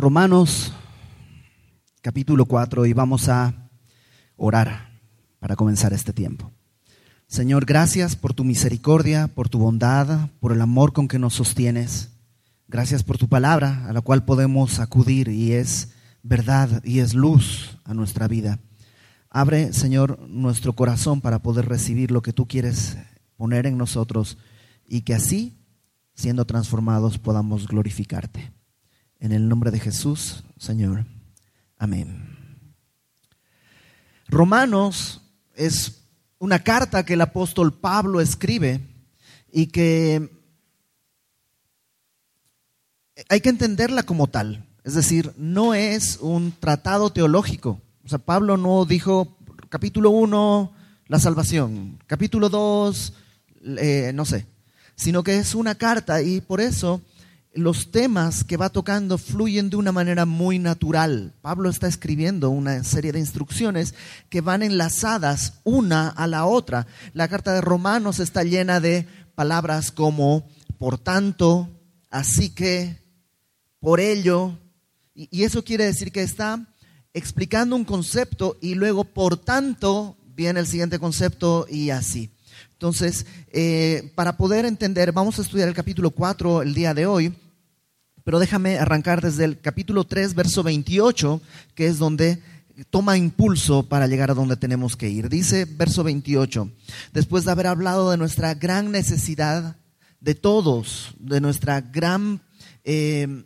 Romanos capítulo 4 y vamos a orar para comenzar este tiempo. Señor, gracias por tu misericordia, por tu bondad, por el amor con que nos sostienes. Gracias por tu palabra a la cual podemos acudir y es verdad y es luz a nuestra vida. Abre, Señor, nuestro corazón para poder recibir lo que tú quieres poner en nosotros y que así, siendo transformados, podamos glorificarte. En el nombre de Jesús, Señor. Amén. Romanos es una carta que el apóstol Pablo escribe y que hay que entenderla como tal. Es decir, no es un tratado teológico. O sea, Pablo no dijo capítulo 1, la salvación, capítulo 2, eh, no sé, sino que es una carta y por eso los temas que va tocando fluyen de una manera muy natural. Pablo está escribiendo una serie de instrucciones que van enlazadas una a la otra. La carta de Romanos está llena de palabras como por tanto, así que, por ello, y eso quiere decir que está explicando un concepto y luego por tanto viene el siguiente concepto y así. Entonces, eh, para poder entender, vamos a estudiar el capítulo 4 el día de hoy, pero déjame arrancar desde el capítulo 3, verso 28, que es donde toma impulso para llegar a donde tenemos que ir. Dice verso 28, después de haber hablado de nuestra gran necesidad de todos, de nuestra gran eh,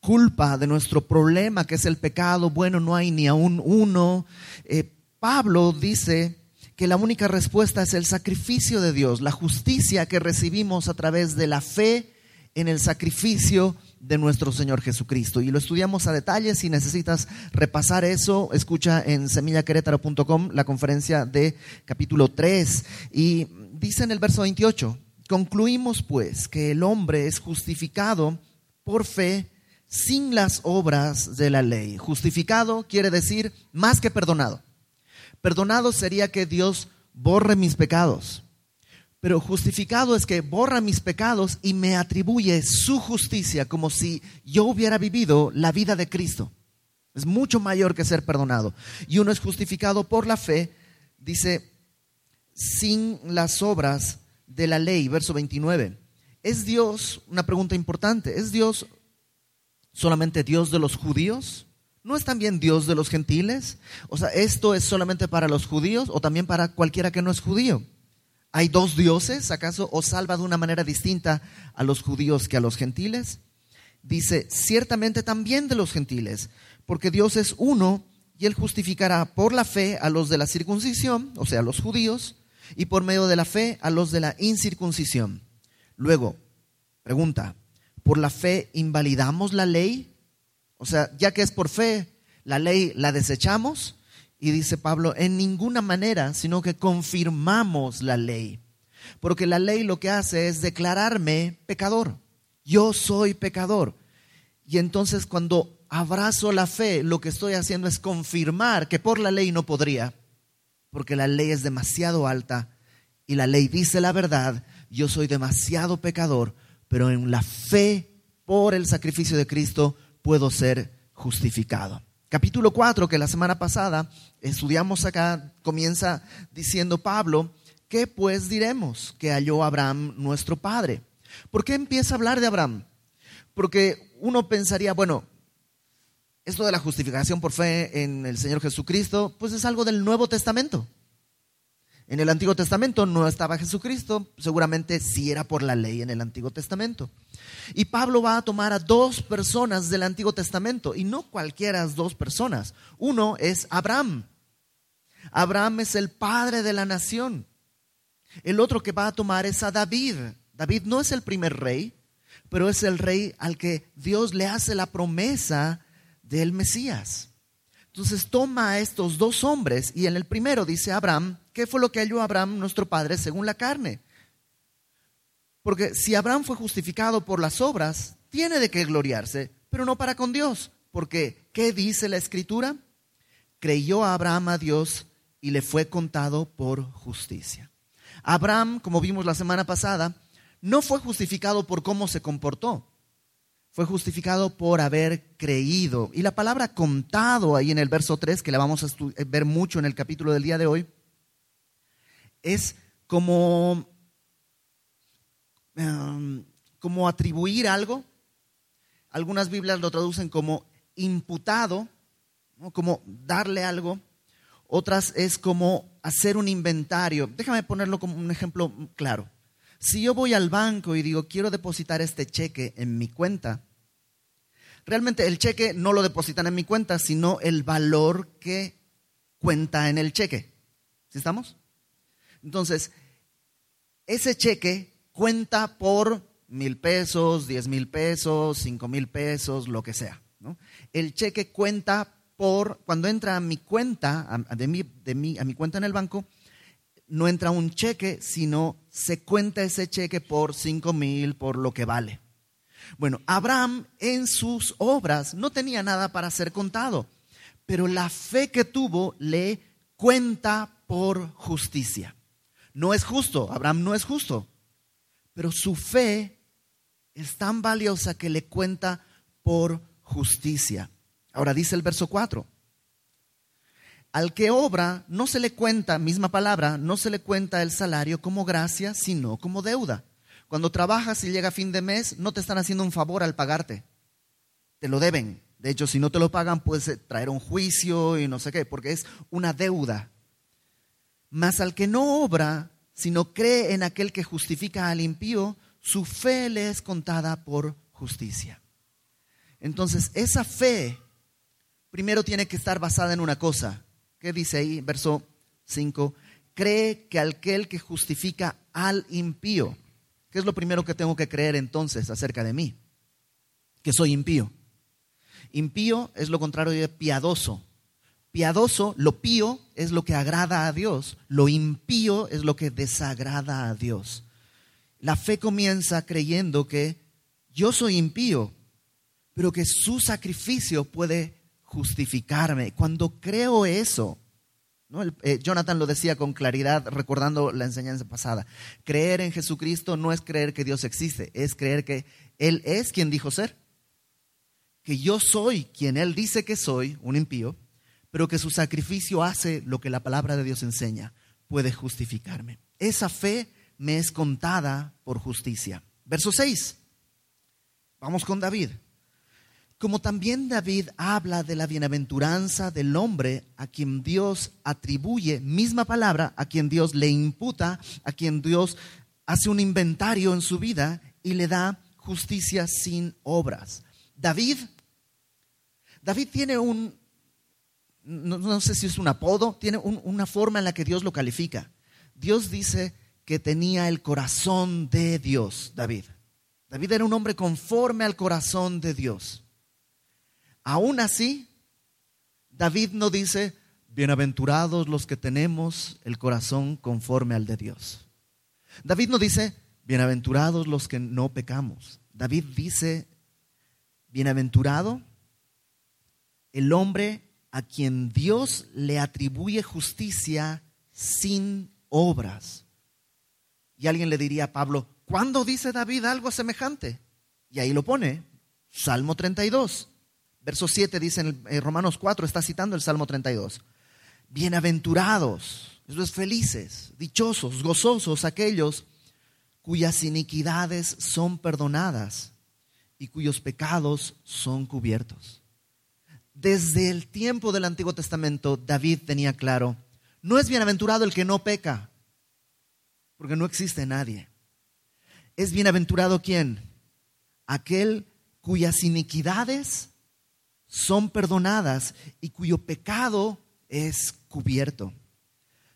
culpa, de nuestro problema que es el pecado, bueno, no hay ni aún uno, eh, Pablo dice que la única respuesta es el sacrificio de Dios, la justicia que recibimos a través de la fe en el sacrificio nuestro Señor Jesucristo. Y lo estudiamos a detalle. Si necesitas repasar eso, escucha en semillaquerétaro.com la conferencia de capítulo 3. Y dice en el verso 28, concluimos pues que el hombre es justificado por fe sin las obras de la ley. Justificado quiere decir más que perdonado. Perdonado sería que Dios borre mis pecados. Pero justificado es que borra mis pecados y me atribuye su justicia como si yo hubiera vivido la vida de Cristo. Es mucho mayor que ser perdonado. Y uno es justificado por la fe, dice, sin las obras de la ley, verso 29. ¿Es Dios, una pregunta importante, ¿es Dios solamente Dios de los judíos? ¿No es también Dios de los gentiles? O sea, ¿esto es solamente para los judíos o también para cualquiera que no es judío? ¿Hay dos dioses? ¿Acaso os salva de una manera distinta a los judíos que a los gentiles? Dice, ciertamente también de los gentiles, porque Dios es uno y él justificará por la fe a los de la circuncisión, o sea, a los judíos, y por medio de la fe a los de la incircuncisión. Luego, pregunta, ¿por la fe invalidamos la ley? O sea, ya que es por fe, la ley la desechamos. Y dice Pablo, en ninguna manera, sino que confirmamos la ley. Porque la ley lo que hace es declararme pecador. Yo soy pecador. Y entonces cuando abrazo la fe, lo que estoy haciendo es confirmar que por la ley no podría. Porque la ley es demasiado alta y la ley dice la verdad. Yo soy demasiado pecador, pero en la fe por el sacrificio de Cristo puedo ser justificado. Capítulo 4, que la semana pasada estudiamos acá, comienza diciendo Pablo, ¿qué pues diremos que halló Abraham nuestro padre? ¿Por qué empieza a hablar de Abraham? Porque uno pensaría, bueno, esto de la justificación por fe en el Señor Jesucristo, pues es algo del Nuevo Testamento. En el Antiguo Testamento no estaba Jesucristo, seguramente sí era por la ley en el Antiguo Testamento. Y Pablo va a tomar a dos personas del Antiguo Testamento, y no cualquiera dos personas. Uno es Abraham. Abraham es el padre de la nación. El otro que va a tomar es a David. David no es el primer rey, pero es el rey al que Dios le hace la promesa del Mesías. Entonces toma a estos dos hombres y en el primero dice Abraham, ¿qué fue lo que halló Abraham, nuestro padre, según la carne? Porque si Abraham fue justificado por las obras, tiene de qué gloriarse, pero no para con Dios. Porque, ¿qué dice la escritura? Creyó a Abraham a Dios y le fue contado por justicia. Abraham, como vimos la semana pasada, no fue justificado por cómo se comportó, fue justificado por haber creído. Y la palabra contado ahí en el verso 3, que la vamos a ver mucho en el capítulo del día de hoy, es como, em, como atribuir algo. Algunas Biblias lo traducen como imputado, como darle algo. Otras es como hacer un inventario. Déjame ponerlo como un ejemplo claro. Si yo voy al banco y digo, quiero depositar este cheque en mi cuenta, realmente el cheque no lo depositan en mi cuenta, sino el valor que cuenta en el cheque. ¿Sí estamos? Entonces, ese cheque cuenta por mil pesos, diez mil pesos, cinco mil pesos, lo que sea. El cheque cuenta por, cuando entra a mi cuenta, de mi, de a mi cuenta en el banco, no entra un cheque, sino se cuenta ese cheque por cinco mil, por lo que vale. Bueno, Abraham en sus obras no tenía nada para ser contado, pero la fe que tuvo le cuenta por justicia. No es justo, Abraham no es justo, pero su fe es tan valiosa que le cuenta por justicia. Ahora dice el verso 4. Al que obra no se le cuenta, misma palabra, no se le cuenta el salario como gracia, sino como deuda. Cuando trabajas y llega fin de mes, no te están haciendo un favor al pagarte. Te lo deben. De hecho, si no te lo pagan, puedes traer un juicio y no sé qué, porque es una deuda. Mas al que no obra, sino cree en aquel que justifica al impío, su fe le es contada por justicia. Entonces, esa fe primero tiene que estar basada en una cosa. ¿Qué dice ahí? Verso 5. Cree que aquel que justifica al impío. ¿Qué es lo primero que tengo que creer entonces acerca de mí? Que soy impío. Impío es lo contrario de piadoso. Piadoso, lo pío es lo que agrada a Dios, lo impío es lo que desagrada a Dios. La fe comienza creyendo que yo soy impío, pero que su sacrificio puede justificarme. Cuando creo eso, eh, Jonathan lo decía con claridad recordando la enseñanza pasada, creer en Jesucristo no es creer que Dios existe, es creer que Él es quien dijo ser, que yo soy quien Él dice que soy, un impío, pero que su sacrificio hace lo que la palabra de Dios enseña, puede justificarme. Esa fe me es contada por justicia. Verso 6. Vamos con David. Como también David habla de la bienaventuranza del hombre a quien Dios atribuye, misma palabra, a quien Dios le imputa, a quien Dios hace un inventario en su vida y le da justicia sin obras. David, David tiene un, no, sé si es un apodo, tiene una forma en la que Dios lo califica. Dios dice que tenía el corazón de Dios, David. David era un hombre conforme al corazón de Dios. Aún así, David no dice, bienaventurados los que tenemos el corazón conforme al de Dios. David no dice, bienaventurados los que no pecamos. David dice, bienaventurado el hombre a quien Dios le atribuye justicia sin obras. Y alguien le diría a Pablo, ¿cuándo dice David algo semejante? Y ahí lo pone, Salmo 32. Verso 7 dice en Romanos 4, está citando el Salmo 32. Bienaventurados, eso es felices, dichosos, gozosos aquellos cuyas iniquidades son perdonadas y cuyos pecados son cubiertos desde el tiempo del Antiguo Testamento, David tenía claro, no es bienaventurado el que no peca, porque no existe nadie. Es bienaventurado quién? Aquel cuyas iniquidades son perdonadas y cuyo pecado es cubierto.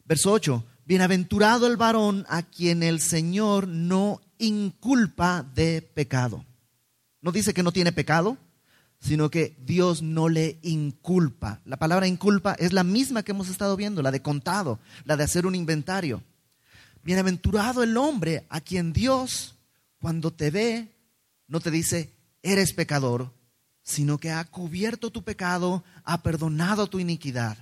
Verso 8, bienaventurado el varón a quien el Señor no inculpa de pecado. ¿No dice que no tiene pecado? Sino que Dios no le inculpa. La palabra inculpa es la misma que hemos estado viendo, la de contado, la de hacer un inventario. Bienaventurado el hombre a quien Dios, cuando te ve, no te dice, eres pecador, sino que ha cubierto tu pecado, ha perdonado tu iniquidad.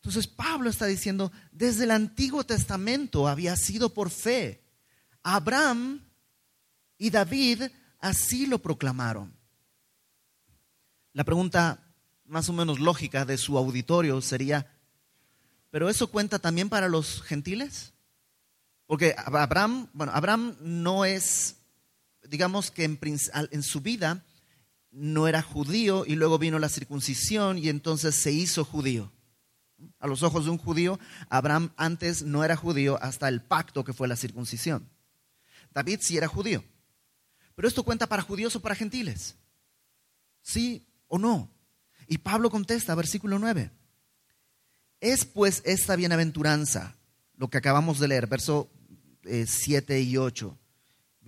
Entonces Pablo está diciendo, desde el Antiguo Testamento había sido por fe. Abraham y David así lo proclamaron. La pregunta más o menos lógica de su auditorio sería, ¿pero eso cuenta también para los gentiles? Porque Abraham, bueno, Abraham no es, digamos que en, en su vida no era judío y luego vino la circuncisión y entonces se hizo judío. A los ojos de un judío, Abraham antes no era judío hasta el pacto que fue la circuncisión. David sí era judío. Pero esto cuenta para judíos o para gentiles. ¿Sí o no? Y Pablo contesta, versículo 9. Es pues esta bienaventuranza, lo que acabamos de leer, verso 7 eh, y 8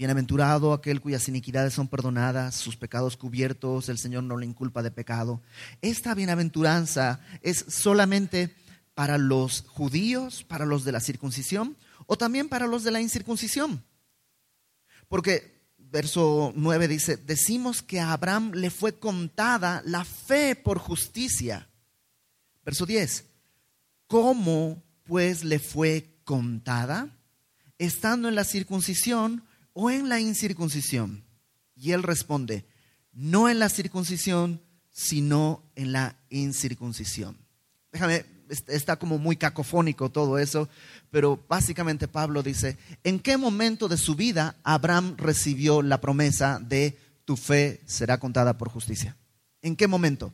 Bienaventurado aquel cuyas iniquidades son perdonadas, sus pecados cubiertos, el Señor no le inculpa de pecado. Esta bienaventuranza es solamente para los judíos, para los de la circuncisión, o también para los de la incircuncisión. Porque verso 9 dice, decimos que a Abraham le fue contada la fe por justicia. Verso 10, ¿cómo pues le fue contada? Estando en la circuncisión o en la incircuncisión? Y él responde, no en la circuncisión, sino en la incircuncisión. Déjame, está como muy cacofónico todo eso, pero básicamente Pablo dice, ¿en qué momento de su vida Abraham recibió la promesa de tu fe será contada por justicia? ¿En qué momento?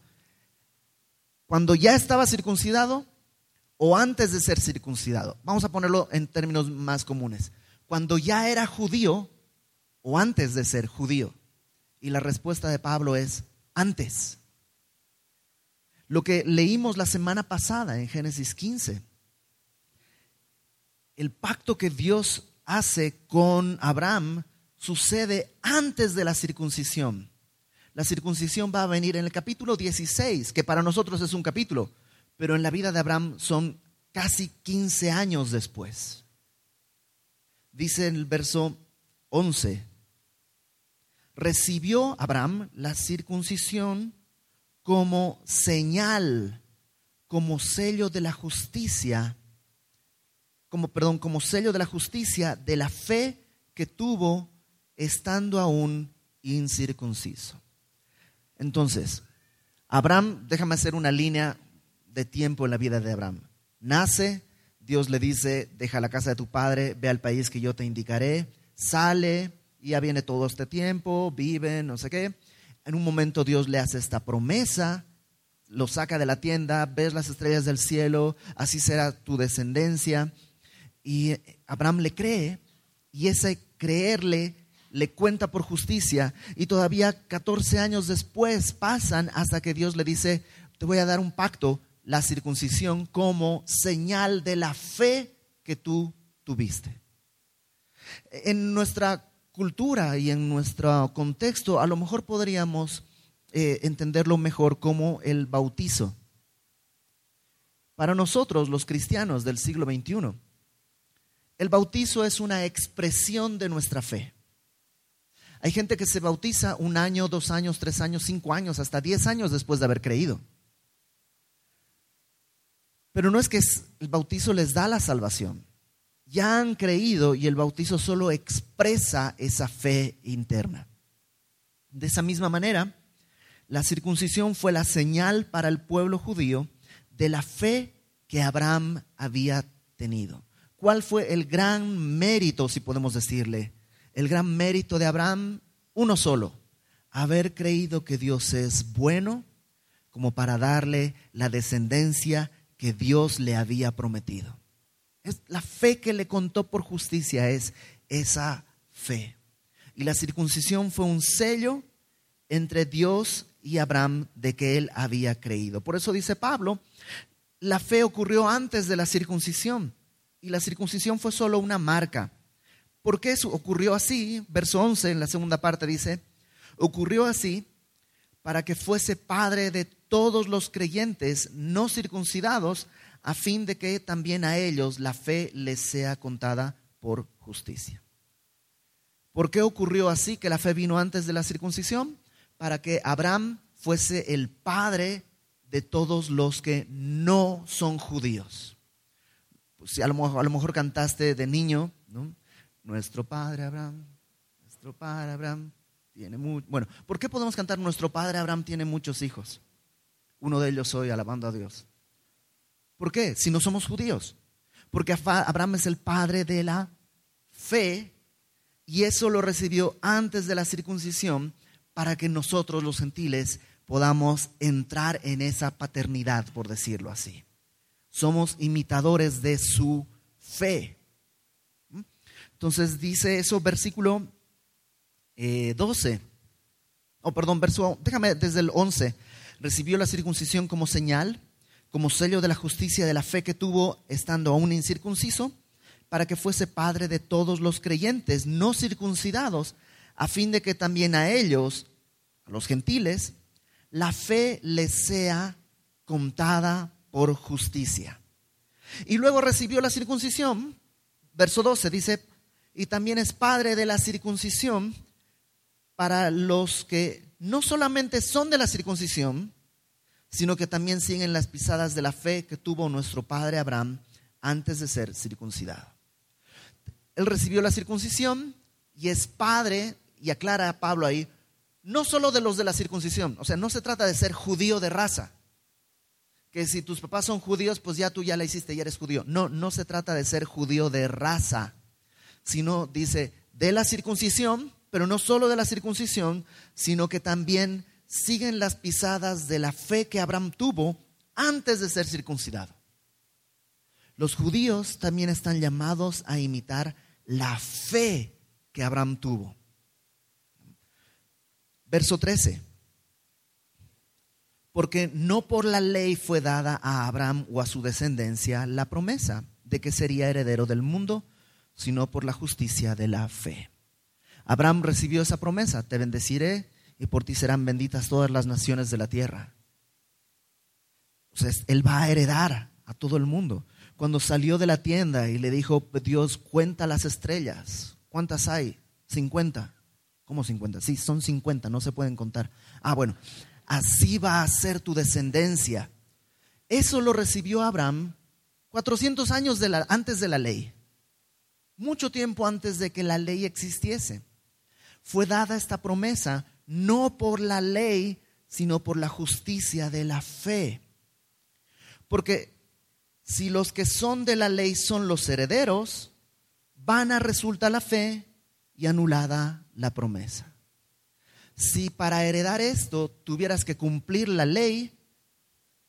¿Cuando ya estaba circuncidado o antes de ser circuncidado? Vamos a ponerlo en términos más comunes cuando ya era judío o antes de ser judío? Y la respuesta de Pablo es antes. Lo que leímos la semana pasada en Génesis 15. El pacto que Dios hace con Abraham sucede antes de la circuncisión. La circuncisión va a venir en el capítulo 16, que para nosotros es un capítulo, pero en la vida de Abraham son casi 15 años después. Dice en el verso 11, recibió Abraham la circuncisión como señal, como sello de la justicia, como perdón, como sello de la justicia de la fe que tuvo estando aún incircunciso. Entonces, Abraham, déjame hacer una línea de tiempo en la vida de Abraham. Nace, Dios le dice, deja la casa de tu padre, ve al país que yo te indicaré, sale, ya viene todo este tiempo, vive, no sé qué. En un momento Dios le hace esta promesa, lo saca de la tienda, ves las estrellas del cielo, así será tu descendencia. Y Abraham le cree, y ese creerle le cuenta por justicia, y todavía 14 años después pasan hasta que Dios le dice, te voy a dar un pacto la circuncisión como señal de la fe que tú tuviste. En nuestra cultura y en nuestro contexto, a lo mejor podríamos eh, entenderlo mejor como el bautizo. Para nosotros, los cristianos del siglo XXI, el bautizo es una expresión de nuestra fe. Hay gente que se bautiza un año, dos años, tres años, cinco años, hasta diez años después de haber creído. Pero no es que el bautizo les da la salvación. Ya han creído y el bautizo solo expresa esa fe interna. De esa misma manera, la circuncisión fue la señal para el pueblo judío de la fe que Abraham había tenido. ¿Cuál fue el gran mérito, si podemos decirle? El gran mérito de Abraham, uno solo, haber creído que Dios es bueno como para darle la descendencia que Dios le había prometido. Es la fe que le contó por justicia es esa fe. Y la circuncisión fue un sello entre Dios y Abraham de que él había creído. Por eso dice Pablo, la fe ocurrió antes de la circuncisión y la circuncisión fue solo una marca. ¿Por qué eso ocurrió así? Verso 11 en la segunda parte dice, ocurrió así para que fuese padre de todos los creyentes no circuncidados, a fin de que también a ellos la fe les sea contada por justicia. ¿Por qué ocurrió así que la fe vino antes de la circuncisión? Para que Abraham fuese el padre de todos los que no son judíos. Pues a, lo mejor, a lo mejor cantaste de niño, ¿no? Nuestro padre Abraham, nuestro padre Abraham, tiene Bueno, ¿por qué podemos cantar nuestro padre Abraham tiene muchos hijos? Uno de ellos soy alabando a Dios. ¿Por qué? Si no somos judíos. Porque Abraham es el padre de la fe y eso lo recibió antes de la circuncisión para que nosotros los gentiles podamos entrar en esa paternidad, por decirlo así. Somos imitadores de su fe. ¿Mm? Entonces dice eso, versículo 12. Eh, oh, perdón, verso, déjame desde el 11. Recibió la circuncisión como señal, como sello de la justicia de la fe que tuvo estando aún incircunciso, para que fuese padre de todos los creyentes no circuncidados, a fin de que también a ellos, a los gentiles, la fe les sea contada por justicia. Y luego recibió la circuncisión, verso 12 dice, y también es padre de la circuncisión para los que no solamente son de la circuncisión, sino que también siguen las pisadas de la fe que tuvo nuestro padre Abraham antes de ser circuncidado. Él recibió la circuncisión y es padre, y aclara a Pablo ahí, no solo de los de la circuncisión, o sea, no se trata de ser judío de raza, que si tus papás son judíos, pues ya tú ya la hiciste y eres judío. No, no se trata de ser judío de raza, sino dice de la circuncisión, pero no solo de la circuncisión, sino que también siguen las pisadas de la fe que Abraham tuvo antes de ser circuncidado. Los judíos también están llamados a imitar la fe que Abraham tuvo. Verso 13. Porque no por la ley fue dada a Abraham o a su descendencia la promesa de que sería heredero del mundo, sino por la justicia de la fe. Abraham recibió esa promesa, te bendeciré y por ti serán benditas todas las naciones de la tierra. O sea, él va a heredar a todo el mundo. Cuando salió de la tienda y le dijo, Dios, cuenta las estrellas. ¿Cuántas hay? 50. ¿Cómo 50? Sí, son 50, no se pueden contar. Ah, bueno, así va a ser tu descendencia. Eso lo recibió Abraham 400 años antes de la ley, mucho tiempo antes de que la ley existiese fue dada esta promesa no por la ley, sino por la justicia de la fe. Porque si los que son de la ley son los herederos, van a resultar la fe y anulada la promesa. Si para heredar esto tuvieras que cumplir la ley,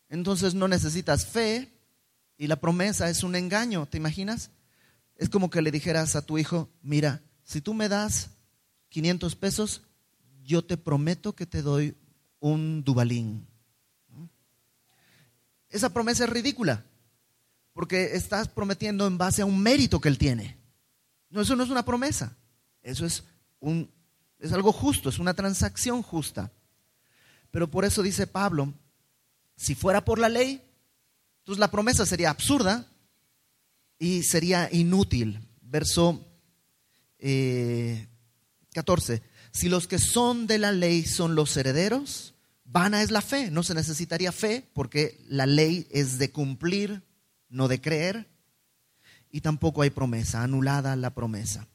entonces no necesitas fe y la promesa es un engaño, ¿te imaginas? Es como que le dijeras a tu hijo, mira, si tú me das 500 pesos, yo te prometo que te doy un dubalín. Esa promesa es ridícula, porque estás prometiendo en base a un mérito que él tiene. No, eso no es una promesa, eso es, un, es algo justo, es una transacción justa. Pero por eso dice Pablo, si fuera por la ley, entonces la promesa sería absurda y sería inútil. Verso eh, 14. Si los que son de la ley son los herederos, vana es la fe. No se necesitaría fe porque la ley es de cumplir, no de creer. Y tampoco hay promesa, anulada la promesa.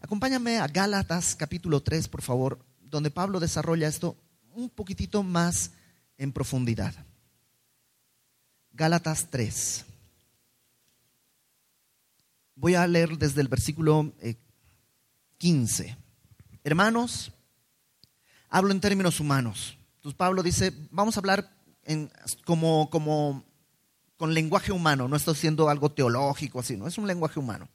Acompáñame a Gálatas capítulo 3, por favor, donde Pablo desarrolla esto un poquitito más en profundidad. Gálatas 3. Voy a leer desde el versículo 15. Hermanos, hablo en términos humanos. Entonces Pablo dice, vamos a hablar como con lenguaje humano, no estoy haciendo algo teológico así, no, es un lenguaje humano.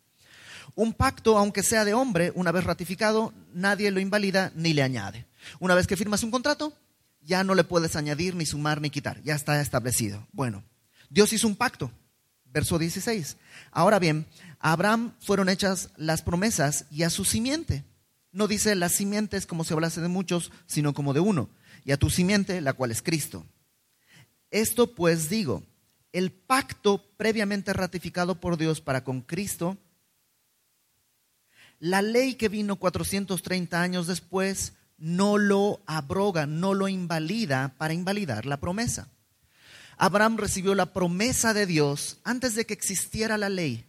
Un pacto, aunque sea de hombre, una vez ratificado, nadie lo invalida ni le añade. Una vez que firmas un contrato, ya no le puedes añadir, ni sumar, ni quitar, ya está establecido. Bueno, Dios hizo un pacto, verso 16. Ahora bien, a Abraham fueron hechas las promesas y a su simiente. No dice las simientes como si hablase de muchos, sino como de uno, y a tu simiente, la cual es Cristo. Esto pues digo, el pacto previamente ratificado por Dios para con Cristo, la ley que vino 430 años después no lo abroga, no lo invalida para invalidar la promesa. Abraham recibió la promesa de Dios antes de que existiera la ley.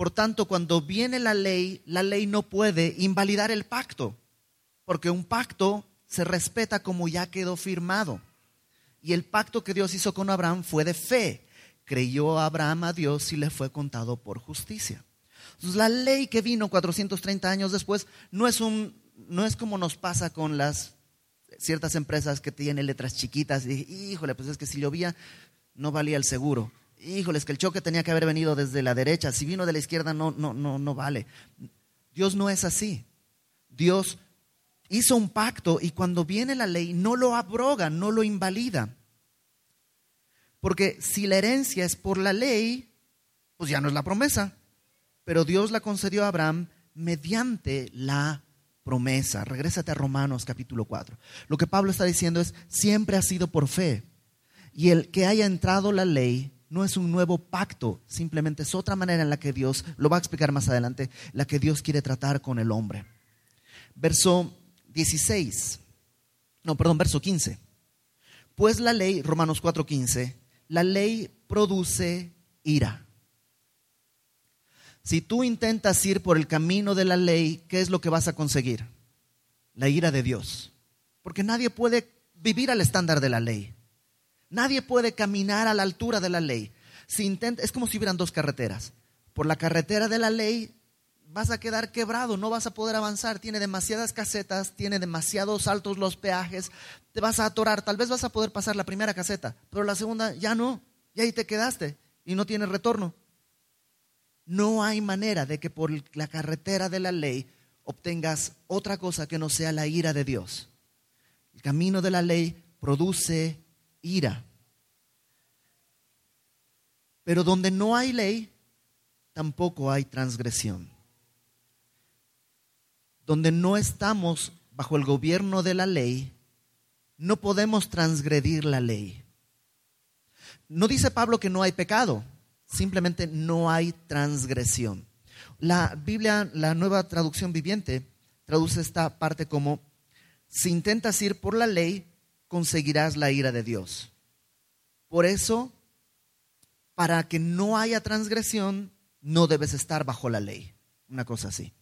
Por tanto, cuando viene la ley, la ley no puede invalidar el pacto. porque un pacto se respeta como ya quedó firmado. Y el pacto que Dios hizo con Abraham fue de fe. Creyó Abraham a Dios y le fue contado por justicia. Entonces, la ley que vino 430 años después no es, un, no es como nos pasa con las ciertas empresas que tienen letras chiquitas. Y híjole, pues es que si llovía no valía el seguro. Híjole, es que el choque tenía que haber venido desde la derecha. Si vino de la izquierda no, no, no, no vale. Dios no es así. Dios hizo un pacto y cuando viene la ley no lo abroga, no lo invalida. Porque si la herencia es por la ley, pues ya no es la promesa. Pero Dios la concedió a Abraham mediante la promesa. Regrésate a Romanos capítulo 4. Lo que Pablo está diciendo es, siempre ha sido por fe. Y el que haya entrado la ley no es un nuevo pacto, simplemente es otra manera en la que Dios, lo va a explicar más adelante, la que Dios quiere tratar con el hombre. Verso 16, no, perdón, verso 15. Pues la ley, Romanos 4:15, la ley produce ira. Si tú intentas ir por el camino de la ley, ¿qué es lo que vas a conseguir? La ira de Dios. Porque nadie puede vivir al estándar de la ley. Nadie puede caminar a la altura de la ley. Si intenta, es como si hubieran dos carreteras. Por la carretera de la ley vas a quedar quebrado, no vas a poder avanzar, tiene demasiadas casetas, tiene demasiados altos los peajes, te vas a atorar, tal vez vas a poder pasar la primera caseta, pero la segunda ya no, y ahí te quedaste y no tienes retorno. No hay manera de que por la carretera de la ley obtengas otra cosa que no sea la ira de Dios. El camino de la ley produce ira. Pero donde no hay ley, tampoco hay transgresión donde no estamos bajo el gobierno de la ley, no podemos transgredir la ley. No dice Pablo que no hay pecado, simplemente no hay transgresión. La Biblia, la nueva traducción viviente, traduce esta parte como, si intentas ir por la ley, conseguirás la ira de Dios. Por eso, para que no haya transgresión, no debes estar bajo la ley. Una cosa así.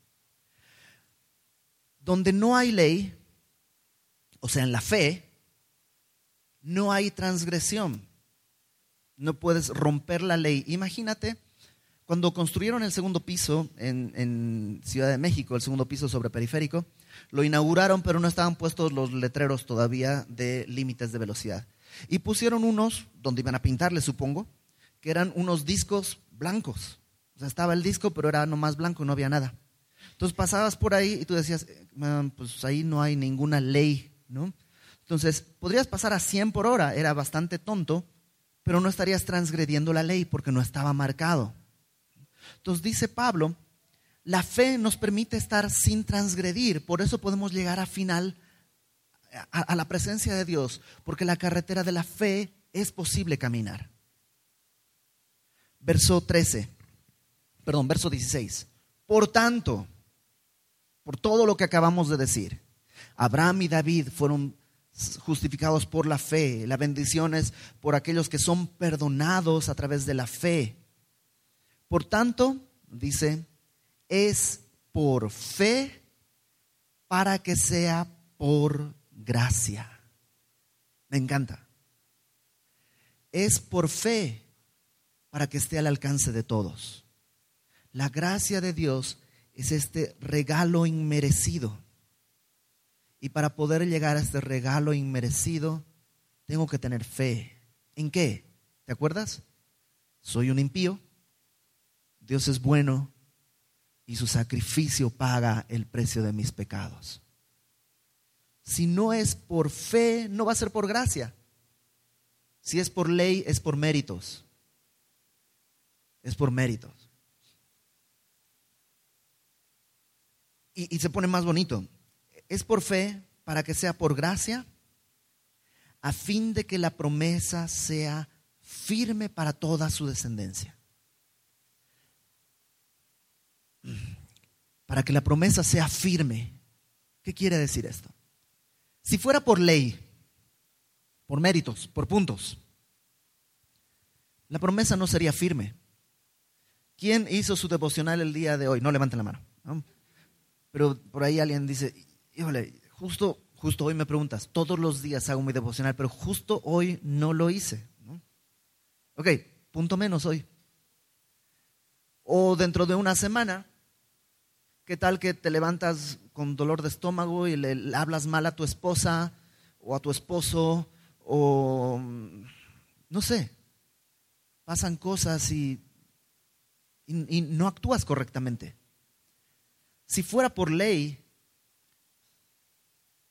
Donde no hay ley, o sea, en la fe, no hay transgresión. No puedes romper la ley. Imagínate, cuando construyeron el segundo piso en, Ciudad de México, el segundo piso sobre periférico, lo inauguraron, pero no estaban puestos los letreros todavía de límites de velocidad. Y pusieron unos, donde iban a pintarle, supongo, que eran unos discos blancos. O sea, estaba el disco, pero era nomás blanco, no había nada. Entonces pasabas por ahí y tú decías, eh, pues ahí no hay ninguna ley, ¿no? Entonces, podrías pasar a 100 por hora, era bastante tonto, pero no estarías transgrediendo la ley porque no estaba marcado. Entonces dice Pablo, la fe nos permite estar sin transgredir, por eso podemos llegar a final, a, a la presencia de Dios, porque la carretera de la fe es posible caminar. Verso 13, perdón, verso 16. Por tanto, por todo lo que acabamos de decir. Abraham y David fueron justificados por la fe. La bendición es por aquellos que son perdonados a través de la fe. Por tanto, dice, es por fe para que sea por gracia. Me encanta. Es por fe para que esté al alcance de todos. La gracia de Dios es este regalo inmerecido. Y para poder llegar a este regalo inmerecido, tengo que tener fe. ¿En qué? ¿Te acuerdas? Soy un impío, Dios es bueno y su sacrificio paga el precio de mis pecados. Si no es por fe, no va a ser por gracia. Si es por ley, es por méritos. Es por méritos. y, se pone más bonito. Es por fe para que sea por gracia, a fin de que la promesa sea firme para toda su descendencia. Para que la promesa sea firme. ¿Qué quiere decir esto? Si fuera por ley, por méritos, por puntos, la promesa no sería firme. ¿Quién hizo su devocional el día de hoy? No levanten la mano. Pero por ahí alguien dice, híjole, justo, justo hoy me preguntas, todos los días hago mi devocional, pero justo hoy no lo hice. Ok, punto menos hoy. O dentro de una semana, ¿qué tal que te levantas con dolor de estómago y le, hablas mal a tu esposa o a tu esposo o no sé, pasan cosas y, y no actúas correctamente? Si fuera por ley,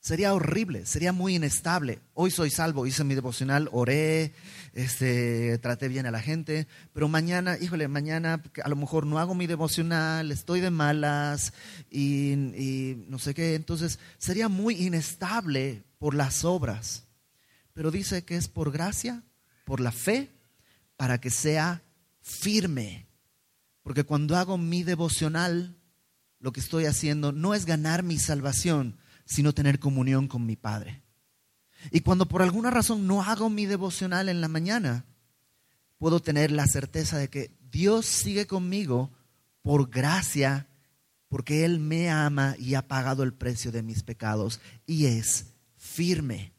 Sería horrible, sería muy inestable. Hoy soy salvo, hice mi devocional, oré, este, traté bien a la gente, pero mañana, híjole, mañana a lo mejor no hago mi devocional, estoy de malas y, y no sé qué. Entonces sería muy inestable por las obras. Pero dice que es por gracia, por la fe, para que sea firme. Porque cuando hago mi devocional, lo que estoy haciendo no es ganar mi salvación, sino tener comunión con mi Padre. Y cuando por alguna razón no hago mi devocional en la mañana, puedo tener la certeza de que Dios sigue conmigo por gracia, porque Él me ama y ha pagado el precio de mis pecados y es firme.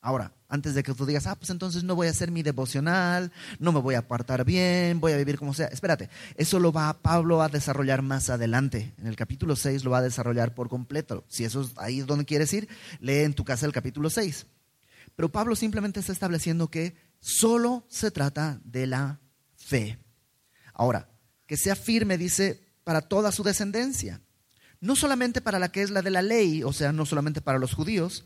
Ahora, antes de que tú digas, ah, pues entonces no voy a hacer mi devocional, no me voy a apartar bien, voy a vivir como sea. Espérate, eso lo va Pablo a desarrollar más adelante. En el capítulo 6 lo va a desarrollar por completo. Si eso es ahí es donde quieres ir, lee en tu casa el capítulo 6. Pero Pablo simplemente está estableciendo que solo se trata de la fe. Ahora, que sea firme, dice, para toda su descendencia. No solamente para la que es la de la ley, o sea, no solamente para los judíos,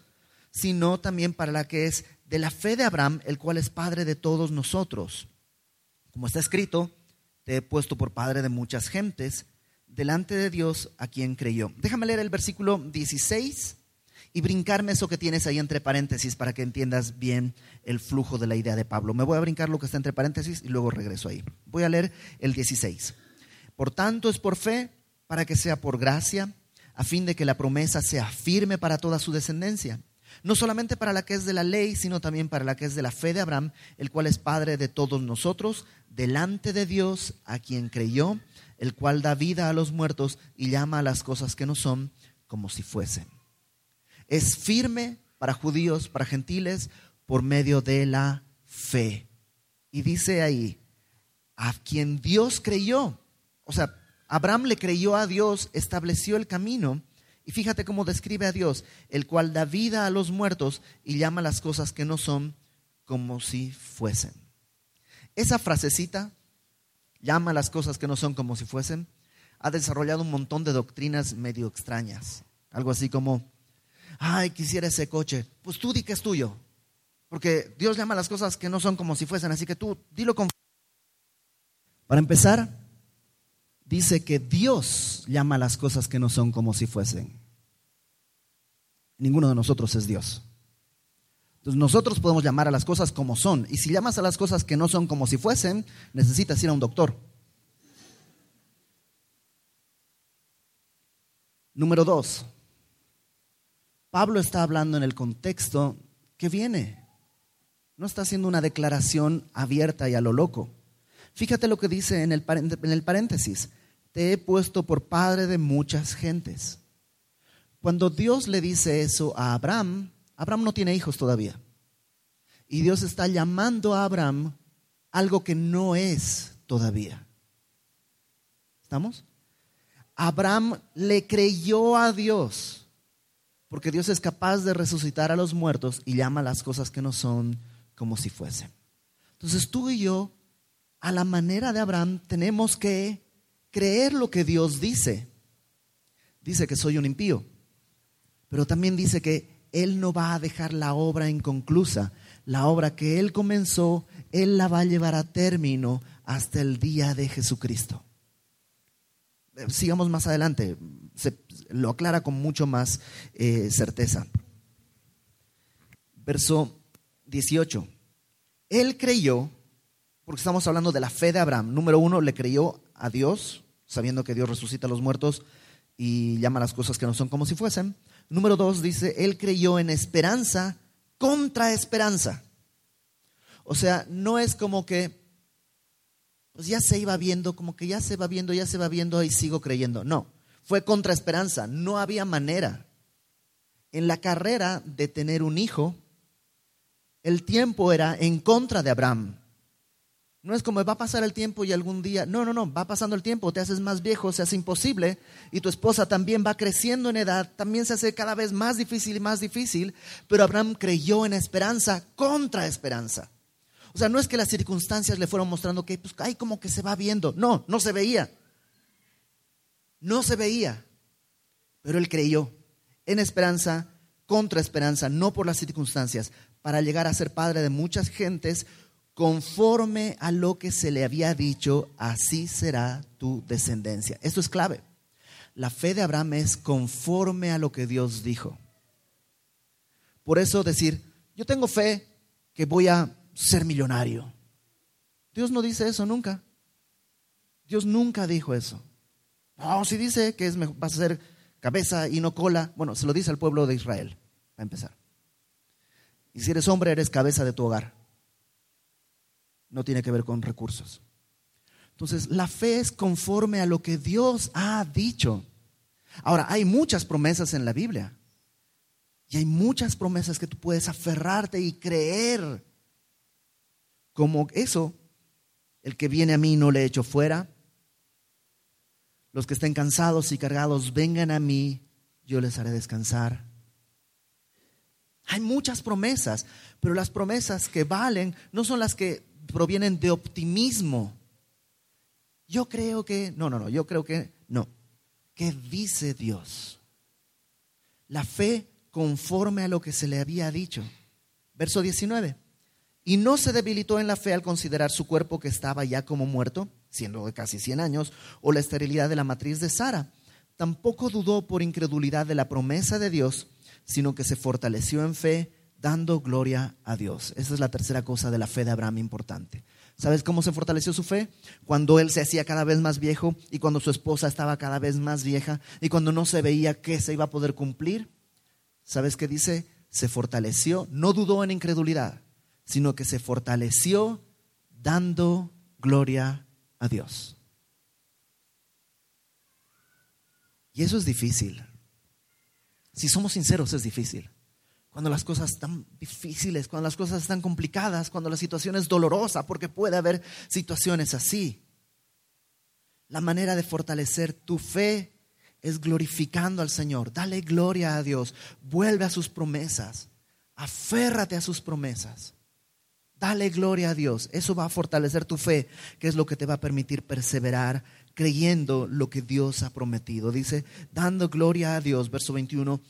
sino también para la que es de la fe de Abraham, el cual es padre de todos nosotros. Como está escrito, te he puesto por padre de muchas gentes, delante de Dios a quien creyó. Déjame leer el versículo 16 y brincarme eso que tienes ahí entre paréntesis para que entiendas bien el flujo de la idea de Pablo. Me voy a brincar lo que está entre paréntesis y luego regreso ahí. Voy a leer el 16. Por tanto es por fe, para que sea por gracia, a fin de que la promesa sea firme para toda su descendencia no solamente para la que es de la ley, sino también para la que es de la fe de Abraham, el cual es Padre de todos nosotros, delante de Dios, a quien creyó, el cual da vida a los muertos y llama a las cosas que no son como si fuesen. Es firme para judíos, para gentiles, por medio de la fe. Y dice ahí, a quien Dios creyó. O sea, Abraham le creyó a Dios, estableció el camino y fíjate cómo describe a Dios, el cual da vida a los muertos y llama las cosas que no son como si fuesen. Esa frasecita, llama las cosas que no son como si fuesen, ha desarrollado un montón de doctrinas medio extrañas. Algo así como, ay, quisiera ese coche. Pues tú di que es tuyo. Porque Dios llama las cosas que no son como si fuesen, así que tú dilo con... Para empezar, dice que Dios llama las cosas que no son como si fuesen. Ninguno de nosotros es Dios. Entonces nosotros podemos llamar a las cosas como son. Y si llamas a las cosas que no son como si fuesen, necesitas ir a un doctor. Número dos. Pablo está hablando en el contexto que viene. No está haciendo una declaración abierta y a lo loco. Fíjate lo que dice en el, en el paréntesis. Te he puesto por padre de muchas gentes. Cuando Dios le dice eso a Abraham, Abraham no tiene hijos todavía. Y Dios está llamando a Abraham algo que no es todavía. ¿Estamos? Abraham le creyó a Dios, porque Dios es capaz de resucitar a los muertos y llama las cosas que no son como si fuesen. Entonces tú y yo a la manera de Abraham, tenemos que creer lo que Dios dice. Dice que soy un impío, pero también dice que Él no va a dejar la obra inconclusa. La obra que Él comenzó, Él la va a llevar a término hasta el día de Jesucristo. Sigamos más adelante, se lo aclara con mucho más eh, certeza. Verso 18. Él creyó porque estamos hablando de la fe de Abraham. Número uno, le creyó a Dios, sabiendo que Dios resucita a los muertos y llama las cosas que no son como si fuesen. Número dos, dice, él creyó en esperanza contra esperanza. O sea, no es como que, pues ya se iba viendo, como que ya se va viendo, ya se va viendo y sigo creyendo. No, fue contra esperanza, no había manera. en la carrera de tener un hijo, el tiempo era en contra de Abraham. No es como va a pasar el tiempo y algún día, no, no, no, va pasando el tiempo, te haces más viejo, se hace imposible y tu esposa también va creciendo en edad, también se hace cada vez más difícil y más difícil, pero Abraham creyó en esperanza contra esperanza. O sea, no es que las circunstancias le fueron mostrando que, pues, ay, como que se va viendo. No, no se veía. No se veía. Pero él creyó en esperanza contra esperanza, no por las circunstancias, para llegar a ser padre de muchas gentes conforme a lo que se le había dicho, así será tu descendencia. Esto es clave. La fe de Abraham es conforme a lo que Dios dijo. Por eso decir, yo tengo fe que voy a ser millonario. Dios no dice eso nunca. Dios nunca dijo eso. No, si dice que es, vas a ser cabeza y no cola. Bueno, se lo dice al pueblo de Israel, a empezar. Y si eres hombre, eres cabeza de tu hogar no tiene que ver con recursos. Entonces, la fe es conforme a lo que Dios ha dicho. Ahora, hay muchas promesas en la Biblia. Y hay muchas promesas que tú puedes aferrarte y creer. Como eso, el que viene a mí no le echo fuera. Los que estén cansados y cargados, vengan a mí, yo les haré descansar. Hay muchas promesas, pero las promesas que valen no son las que provienen de optimismo. Yo creo que, no, no, no, yo creo que no. ¿Qué dice Dios? La fe conforme a lo que se le había dicho. Verso 19. Y no se debilitó en la fe al considerar su cuerpo que estaba ya como muerto, siendo de casi 100 años, o la esterilidad de la matriz de Sara. Tampoco dudó por incredulidad de la promesa de Dios, sino que se fortaleció en fe dando gloria a Dios. Esa es la tercera cosa de la fe de Abraham importante. ¿Sabes cómo se fortaleció su fe? Cuando él se hacía cada vez más viejo y cuando su esposa estaba cada vez más vieja y cuando no se veía que se iba a poder cumplir. ¿Sabes qué dice? Se fortaleció, no dudó en incredulidad, sino que se fortaleció dando gloria a Dios. Y eso es difícil. Si somos sinceros, es difícil cuando las cosas están difíciles, cuando las cosas están complicadas, cuando la situación es dolorosa, porque puede haber situaciones así. La manera de fortalecer tu fe es glorificando al Señor. Dale gloria a Dios. Vuelve a sus promesas. Aférrate a sus promesas. Dale gloria a Dios. Eso va a fortalecer tu fe, que es lo que te va a permitir perseverar creyendo lo que Dios ha prometido. Dice, dando gloria a Dios, verso 21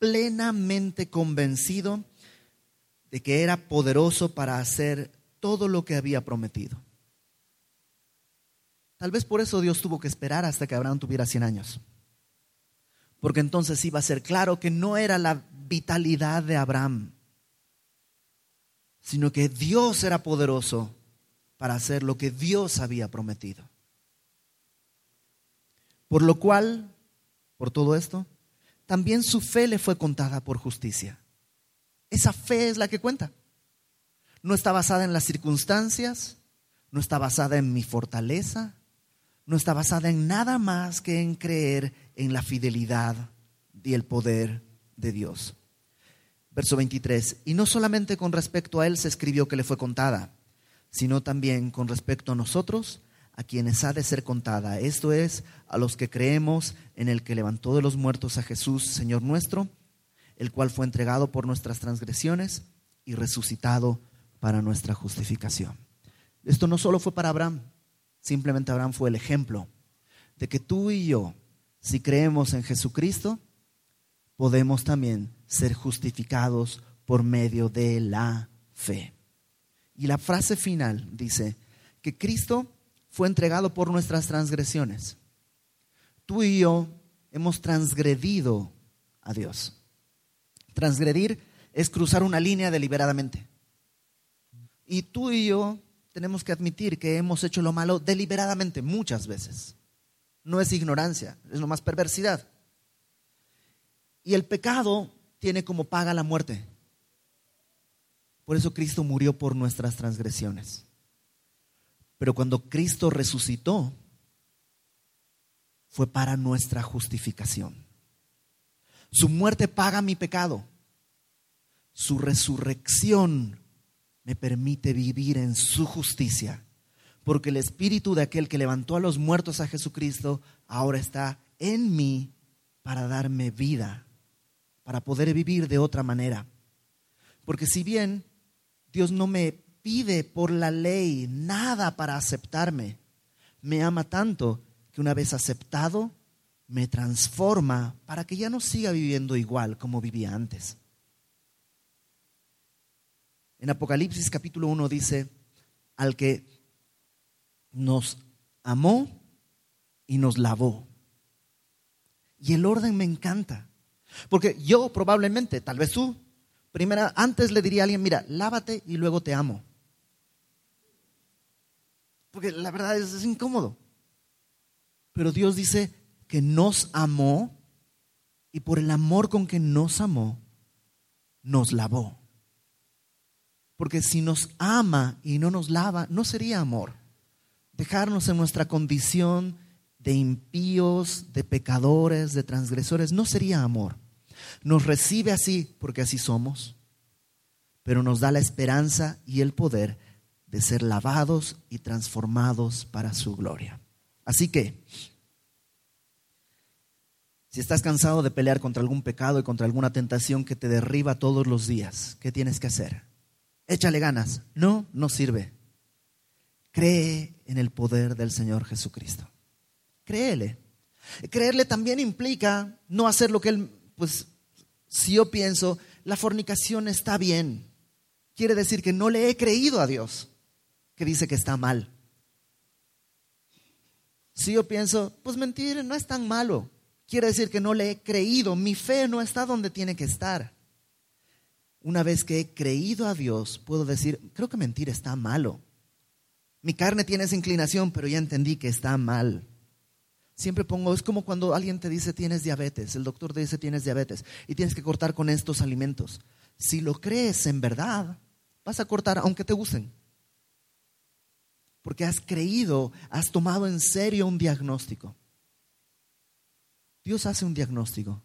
plenamente convencido de que era poderoso para hacer todo lo que había prometido. Tal vez por eso Dios tuvo que esperar hasta que Abraham tuviera 100 años. Porque entonces iba a ser claro que no era la vitalidad de Abraham, sino que Dios era poderoso para hacer lo que Dios había prometido. Por lo cual, por todo esto, también su fe le fue contada por justicia. Esa fe es la que cuenta. No está basada en las circunstancias, no está basada en mi fortaleza, no está basada en nada más que en creer en la fidelidad y el poder de Dios. Verso 23, y no solamente con respecto a él se escribió que le fue contada, sino también con respecto a nosotros, a quienes ha de ser contada, esto es, a los que creemos en el que levantó de los muertos a Jesús, Señor nuestro, el cual fue entregado por nuestras transgresiones y resucitado para nuestra justificación. Esto no solo fue para Abraham, simplemente Abraham fue el ejemplo de que tú y yo, si creemos en Jesucristo, podemos también ser justificados por medio de la fe. Y la frase final dice que Cristo fue entregado por nuestras transgresiones. Tú y yo hemos transgredido a Dios. Transgredir es cruzar una línea deliberadamente. Y tú y yo tenemos que admitir que hemos hecho lo malo deliberadamente muchas veces. No es ignorancia, es nomás perversidad. Y el pecado tiene como paga la muerte. Por eso Cristo murió por nuestras transgresiones. Pero cuando Cristo resucitó, fue para nuestra justificación. Su muerte paga mi pecado. Su resurrección me permite vivir en su justicia, porque el espíritu de aquel que levantó a los muertos a Jesucristo ahora está en mí para darme vida, para poder vivir de otra manera. Porque si bien Dios no me pide por la ley nada para aceptarme, me ama tanto que una vez aceptado, me transforma para que ya no siga viviendo igual como vivía antes. En Apocalipsis capítulo 1 dice, al que nos amó y nos lavó. Y el orden me encanta. Porque yo probablemente, tal vez tú, primera, antes le diría a alguien, mira, lávate y luego te amo. Porque la verdad es, es incómodo. Pero Dios dice que nos amó y por el amor con que nos amó, nos lavó. Porque si nos ama y no nos lava, no sería amor. Dejarnos en nuestra condición de impíos, de pecadores, de transgresores, no sería amor. Nos recibe así porque así somos, pero nos da la esperanza y el poder de ser lavados y transformados para su gloria. Así que, si estás cansado de pelear contra algún pecado y contra alguna tentación que te derriba todos los días, ¿qué tienes que hacer? échale ganas. No, no sirve. Cree en el poder del Señor Jesucristo. Créele. Creerle también implica no hacer lo que Él, pues, si yo pienso, la fornicación está bien. Quiere decir que no le he creído a Dios, que dice que está mal. Si yo pienso, pues mentir no es tan malo. Quiere decir que no le he creído, mi fe no está donde tiene que estar una vez que he creído a Dios, puedo decir, creo que mentir está malo. Mi carne tiene esa inclinación, pero ya entendí que está mal. Siempre pongo, es como cuando alguien te dice tienes diabetes, el doctor te dice tienes diabetes y tienes que cortar con estos alimentos. Si lo crees en verdad, vas a cortar aunque te gusten. Porque has creído, has tomado en serio un diagnóstico. Dios hace un diagnóstico.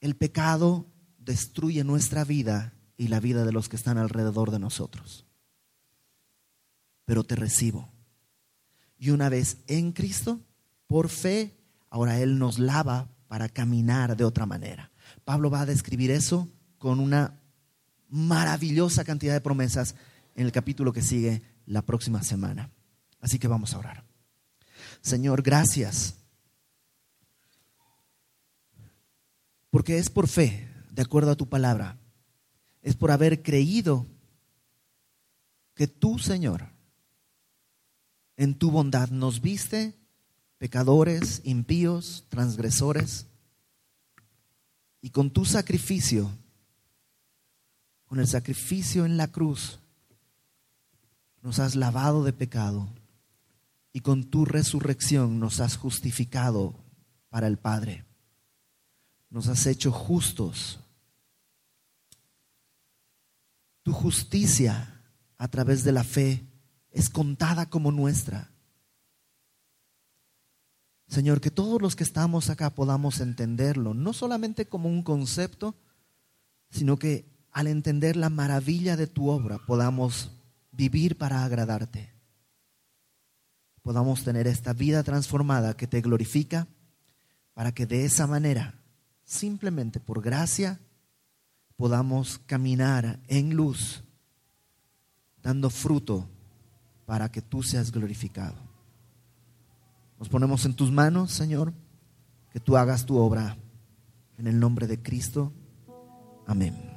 El pecado destruye nuestra vida y la vida de los que están alrededor de nosotros. Pero te recibo. Y una vez en Cristo, por fe, ahora Él nos lava para caminar de otra manera. Pablo va a describir eso con una maravillosa cantidad de promesas en el capítulo que sigue la próxima semana. Así que vamos a orar. Señor, gracias. Porque es por fe de acuerdo a tu palabra. Es por haber creído que tú, Señor, en tu bondad nos viste pecadores, impíos, transgresores, y con tu sacrificio, con el sacrificio en la cruz, nos has lavado de pecado y con tu resurrección nos has justificado para el Padre. Nos has hecho justos tu justicia a través de la fe es contada como nuestra. Señor, que todos los que estamos acá podamos entenderlo, no solamente como un concepto, sino que al entender la maravilla de tu obra podamos vivir para agradarte. Podamos tener esta vida transformada que te glorifica, para que de esa manera, simplemente por gracia, podamos caminar en luz, dando fruto para que tú seas glorificado. Nos ponemos en tus manos, Señor, que tú hagas tu obra. En el nombre de Cristo. Amén.